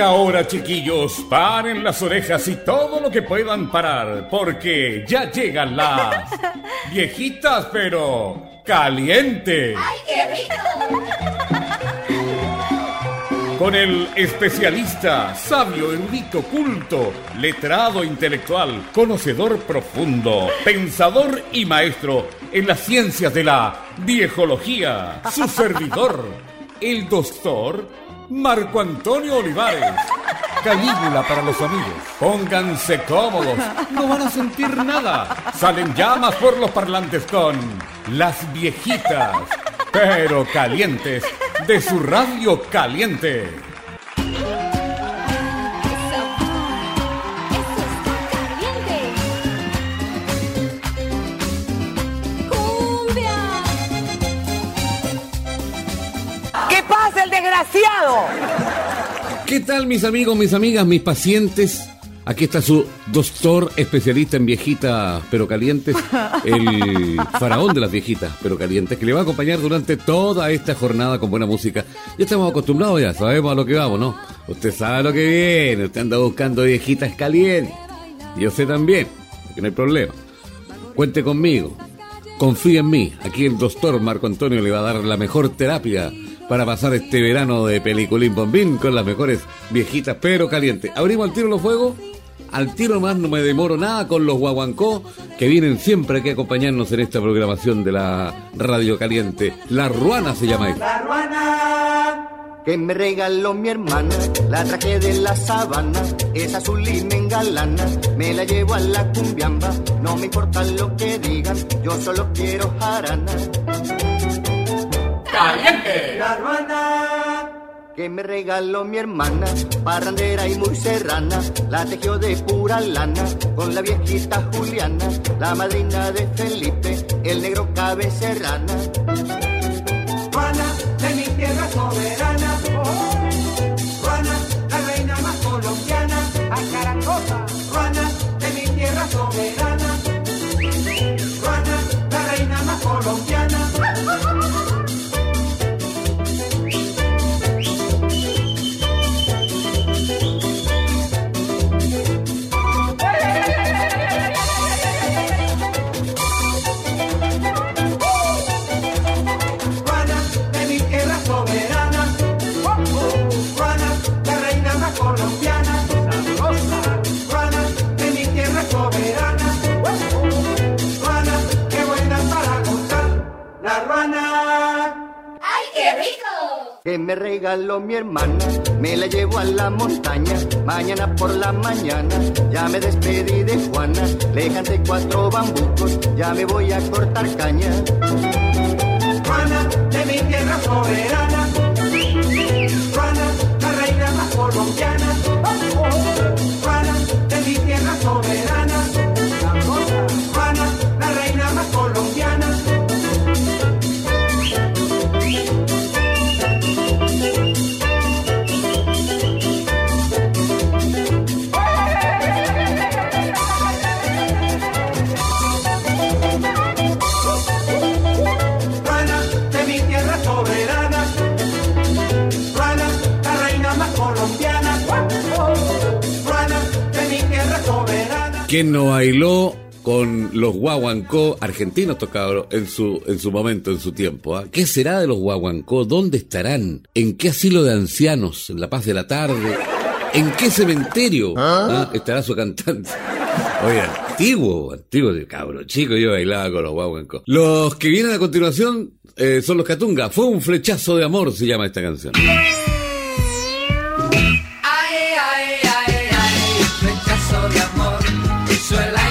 Ahora, chiquillos, paren las orejas y todo lo que puedan parar, porque ya llegan las viejitas, pero calientes. ¡Ay, qué rico! Con el especialista, sabio, erudito, culto, letrado intelectual, conocedor profundo, pensador y maestro en las ciencias de la viejología, su servidor, el doctor Marco Antonio Olivares. Calígula para los amigos. Pónganse cómodos, no van a sentir nada. Salen llamas por los parlantes con las viejitas, pero calientes, de su radio caliente. Desgraciado? ¿Qué tal mis amigos, mis amigas, mis pacientes? Aquí está su doctor especialista en viejitas pero calientes, el faraón de las viejitas pero calientes, que le va a acompañar durante toda esta jornada con buena música. Ya estamos acostumbrados ya, sabemos a lo que vamos, ¿no? Usted sabe lo que viene, usted anda buscando viejitas calientes. Yo sé también, que no hay problema. Cuente conmigo, confíe en mí. Aquí el doctor Marco Antonio le va a dar la mejor terapia para pasar este verano de peliculín bombín con las mejores viejitas pero calientes. Abrimos al tiro los fuegos. Al tiro más no me demoro nada con los guaguancó que vienen siempre aquí a acompañarnos en esta programación de la Radio Caliente. La Ruana se llama esto. La ruana que me regaló mi hermana, la traje de la sabana, es azul y me engalana, me la llevo a la cumbiamba, no me importa lo que digan, yo solo quiero jarana. ¡Caliente! La ruana que me regaló mi hermana, parrandera y muy serrana, la tejió de pura lana, con la viejita Juliana, la madrina de Felipe, el negro cabecerrana. Me regaló mi hermana, me la llevo a la montaña, mañana por la mañana, ya me despedí de Juana, le cuatro bambucos, ya me voy a cortar caña. Juana, de mi tierra soberana. ¿Quién no bailó con los guaguancó argentinos tocados en su, en su momento, en su tiempo? ah? ¿Qué será de los guaguancó? ¿Dónde estarán? ¿En qué asilo de ancianos? ¿En La Paz de la Tarde? ¿En qué cementerio ah, estará su cantante? Oye, antiguo, antiguo cabro chico, yo bailaba con los guaguancó. Los que vienen a continuación eh, son los Catunga. Fue un flechazo de amor, se llama esta canción. Venezuela.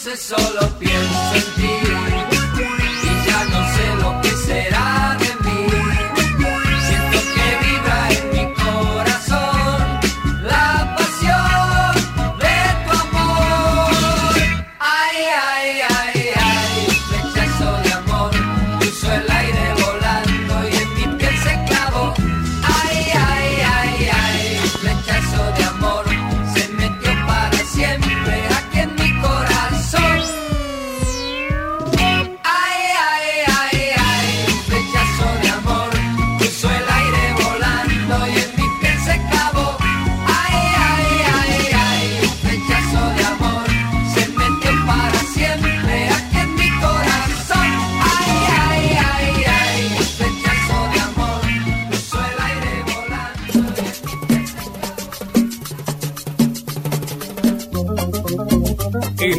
Entonces solo pienso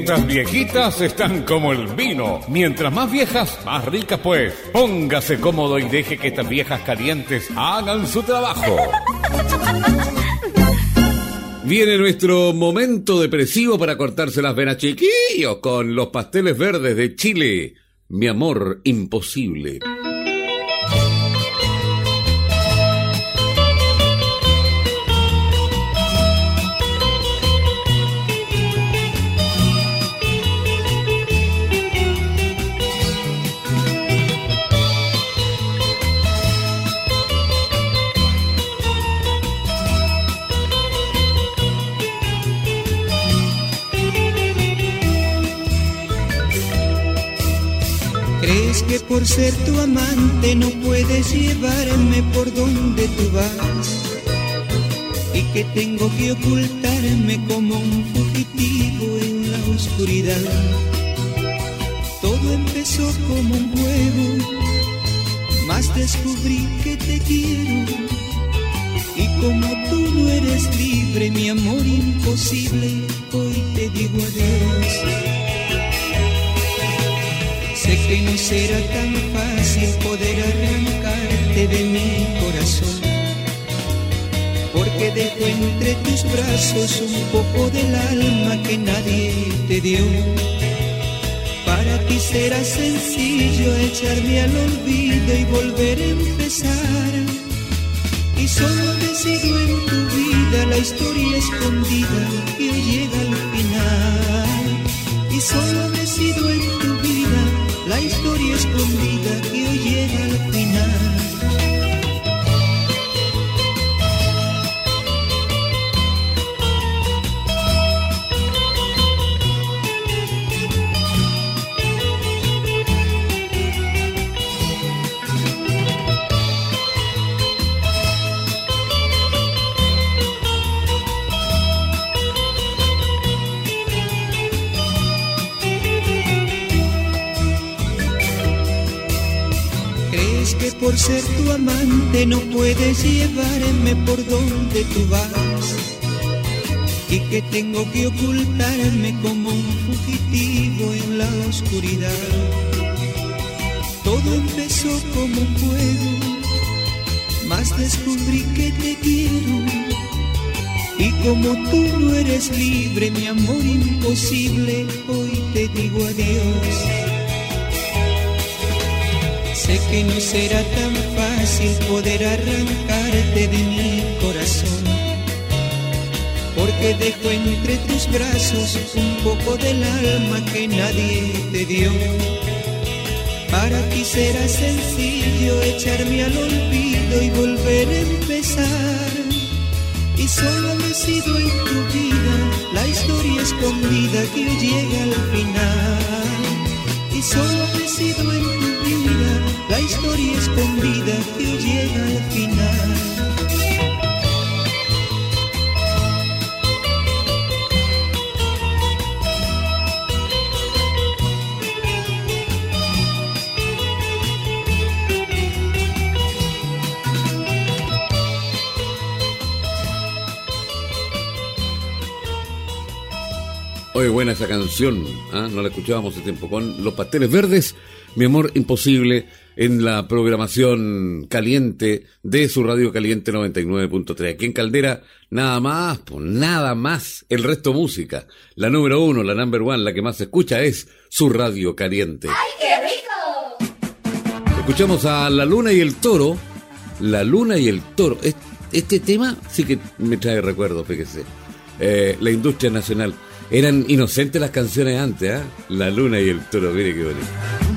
Estas viejitas están como el vino. Mientras más viejas, más ricas pues. Póngase cómodo y deje que estas viejas calientes hagan su trabajo. Viene nuestro momento depresivo para cortarse las venas chiquillos con los pasteles verdes de Chile. Mi amor imposible. Que por ser tu amante no puedes llevarme por donde tú vas? Y que tengo que ocultarme como un fugitivo en la oscuridad. Todo empezó como un juego, más descubrí que te quiero. Y como tú no eres libre, mi amor imposible, hoy te digo adiós. Sé que no será tan fácil poder arrancarte de mi corazón, porque dejo entre tus brazos un poco del alma que nadie te dio. Para ti será sencillo echarme al olvido y volver a empezar. Y solo decido en tu vida la historia escondida que llega al final. Y solo decido en tu vida la historia escondida que hoy llega al final. Ser tu amante no puedes llevarme por donde tú vas? Y que tengo que ocultarme como un fugitivo en la oscuridad. Todo empezó como un juego, más descubrí que te quiero. Y como tú no eres libre, mi amor imposible, hoy te digo adiós. Sé que no será tan fácil poder arrancarte de mi corazón, porque dejo entre tus brazos un poco del alma que nadie te dio. Para ti será sencillo echarme al olvido y volver a empezar. Y solo decido en tu vida la historia escondida que llega al final. Y solo decido en tu la historia escondida que llega al final. Oye, buena esa canción, ¿eh? no la escuchábamos hace tiempo, con Los Pasteles Verdes, mi amor imposible en la programación caliente de su radio caliente 99.3. Aquí en Caldera, nada más, pues nada más. El resto música. La número uno, la number one, la que más se escucha es su radio caliente. ¡Ay, qué rico! Escuchamos a La Luna y el Toro. La Luna y el Toro. Este, tema sí que me trae recuerdos, fíjese. Eh, la industria nacional. Eran inocentes las canciones antes, ¿ah? ¿eh? La Luna y el Toro, mire qué bonito.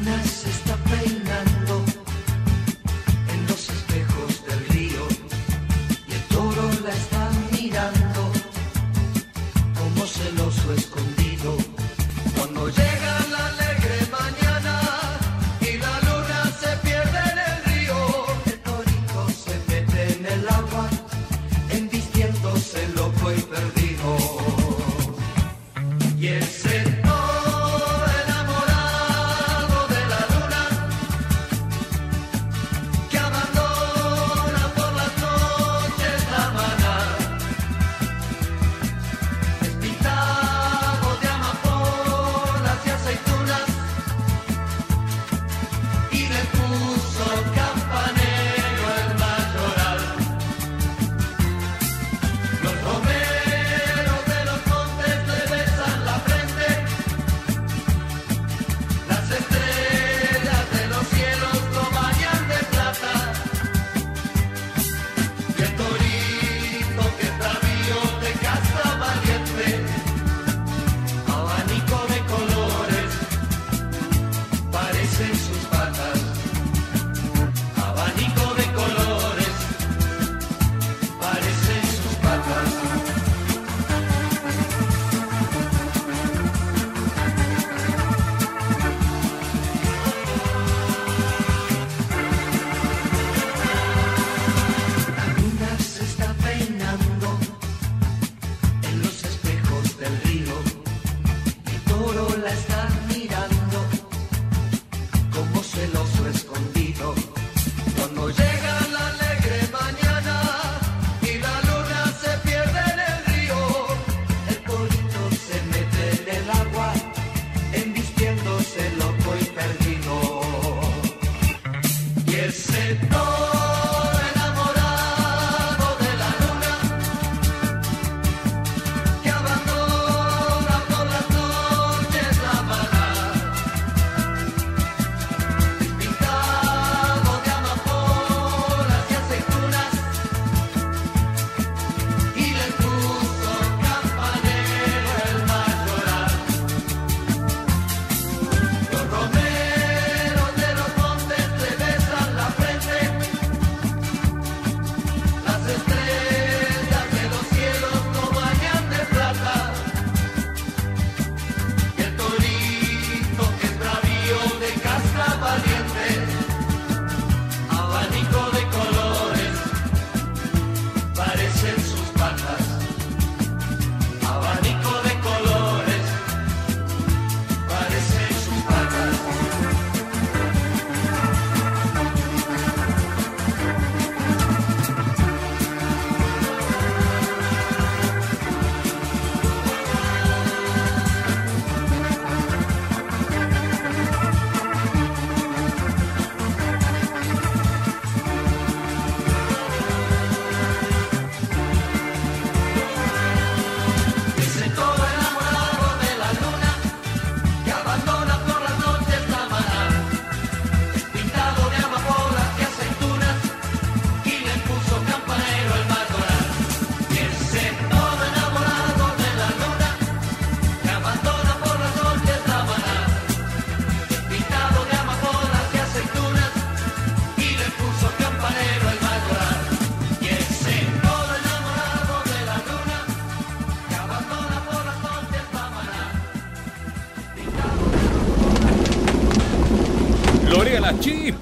Oye.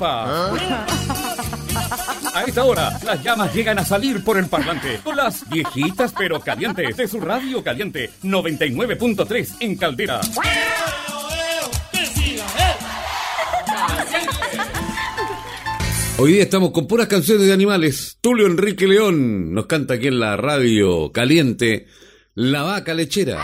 A esta hora, las llamas llegan a salir por el parlante con las viejitas pero calientes de su radio caliente 99.3 en Caldera. Hoy día estamos con puras canciones de animales. Tulio Enrique León nos canta aquí en la radio caliente La Vaca Lechera.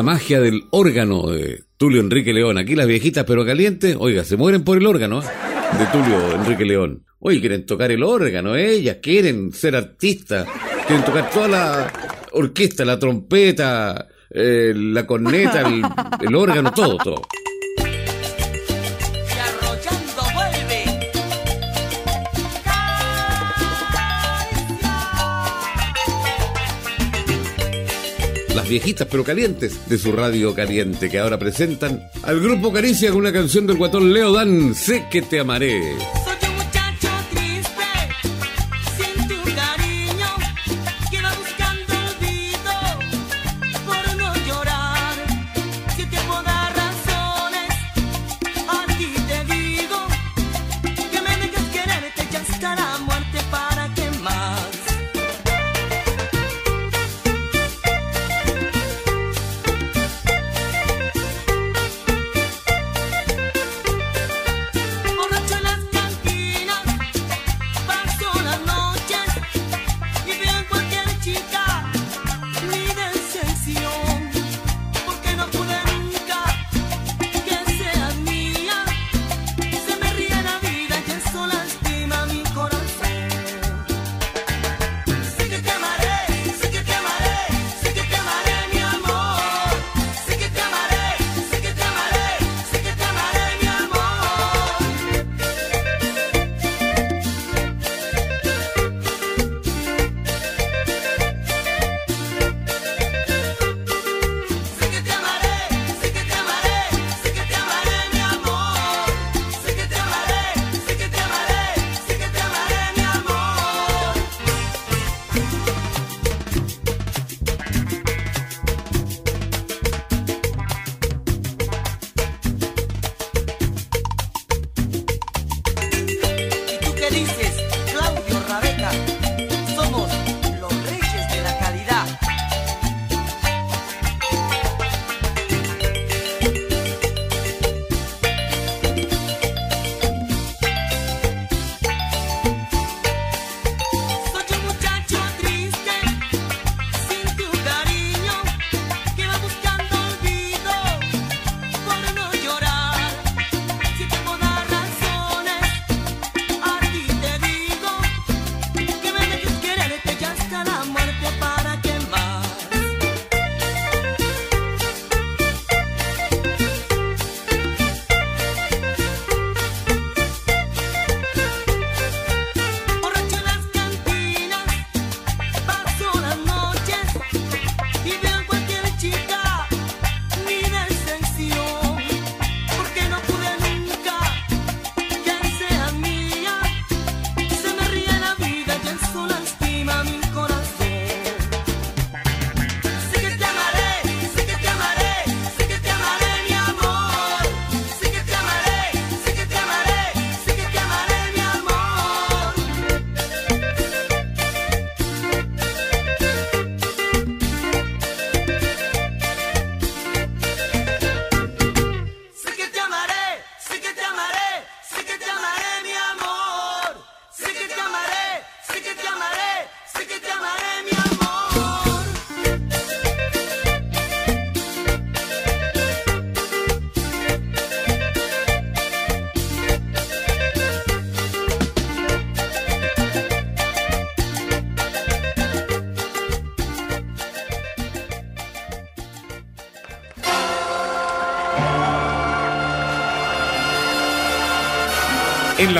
la magia del órgano de Tulio Enrique León. Aquí las viejitas pero calientes, oiga, se mueren por el órgano ¿eh? de Tulio Enrique León. Oye, quieren tocar el órgano, ¿eh? ellas quieren ser artistas, quieren tocar toda la orquesta, la trompeta, eh, la corneta, el, el órgano, todo, todo. las viejitas pero calientes de su radio caliente, que ahora presentan al grupo Caricia con una canción del guatón Leo Dan, Sé que te amaré.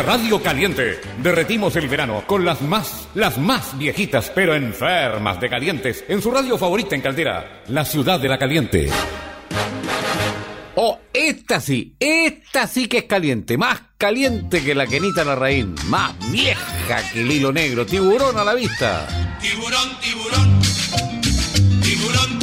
radio caliente. Derretimos el verano con las más, las más viejitas, pero enfermas de calientes. En su radio favorita en Caldera, la ciudad de la caliente. Oh, esta sí, esta sí que es caliente, más caliente que la quenita la raíz, más vieja que el hilo negro, tiburón a la vista. Tiburón, tiburón, tiburón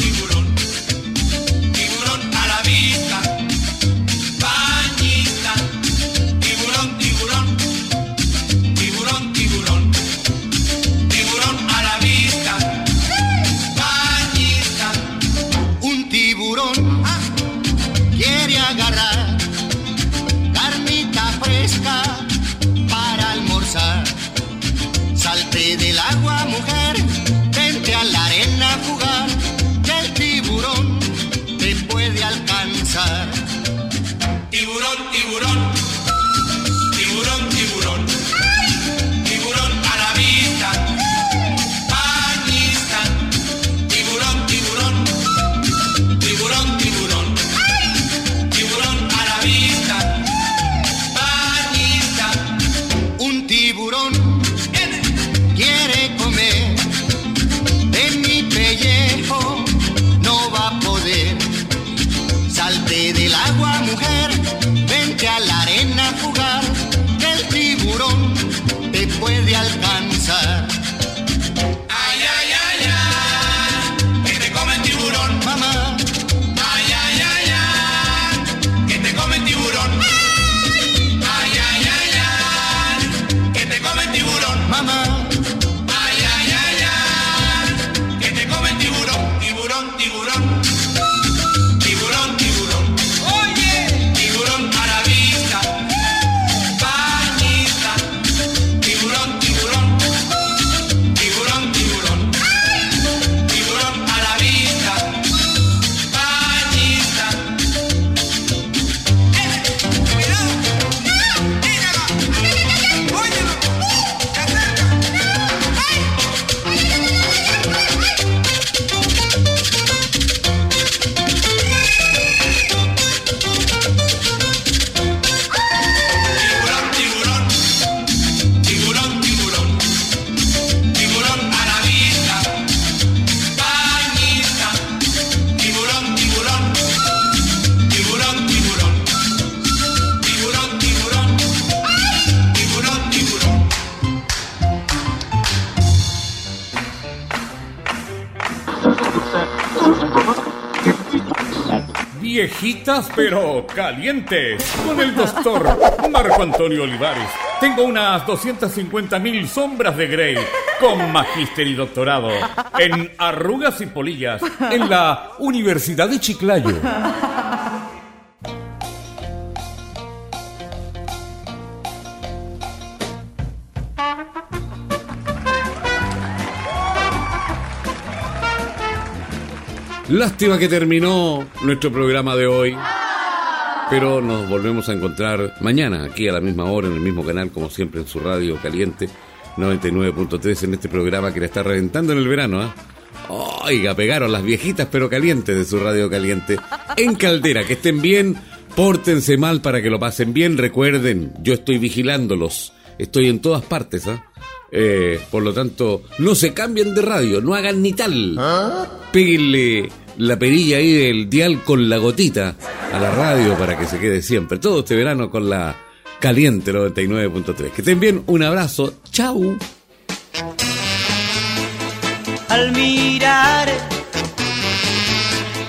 Viejitas pero calientes. Con el doctor Marco Antonio Olivares. Tengo unas 250 mil sombras de Grey con magíster y doctorado en arrugas y polillas en la Universidad de Chiclayo. Lástima que terminó nuestro programa de hoy. Pero nos volvemos a encontrar mañana, aquí a la misma hora, en el mismo canal, como siempre, en su radio caliente, 99.3, en este programa que le está reventando en el verano. ¿ah? Oiga, pegaron las viejitas pero calientes de su radio caliente. En Caldera, que estén bien, pórtense mal para que lo pasen bien. Recuerden, yo estoy vigilándolos. Estoy en todas partes, ¿ah? Eh, por lo tanto, no se cambien de radio, no hagan ni tal. Péguenle la perilla ahí del dial con la gotita a la radio para que se quede siempre. Todo este verano con la caliente 99.3. Que estén bien, un abrazo, chau. al mirar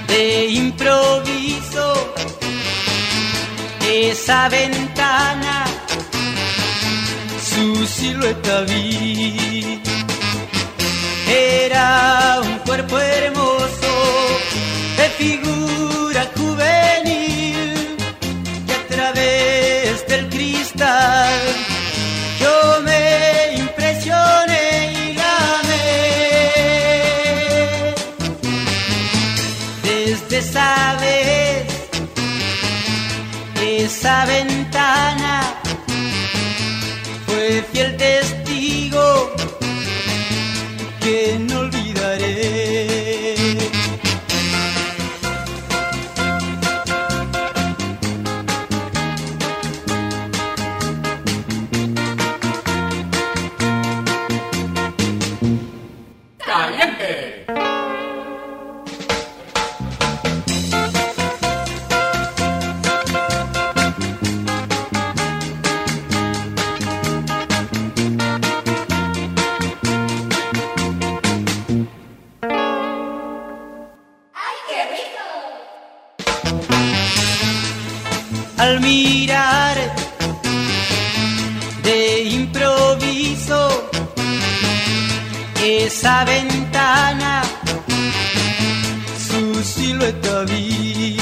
de improviso esa ventana, su silueta vi. Era un cuerpo hermoso figura juvenil que a través del cristal yo me impresioné y la amé. Desde esa vez, esa ventana toute ta vie.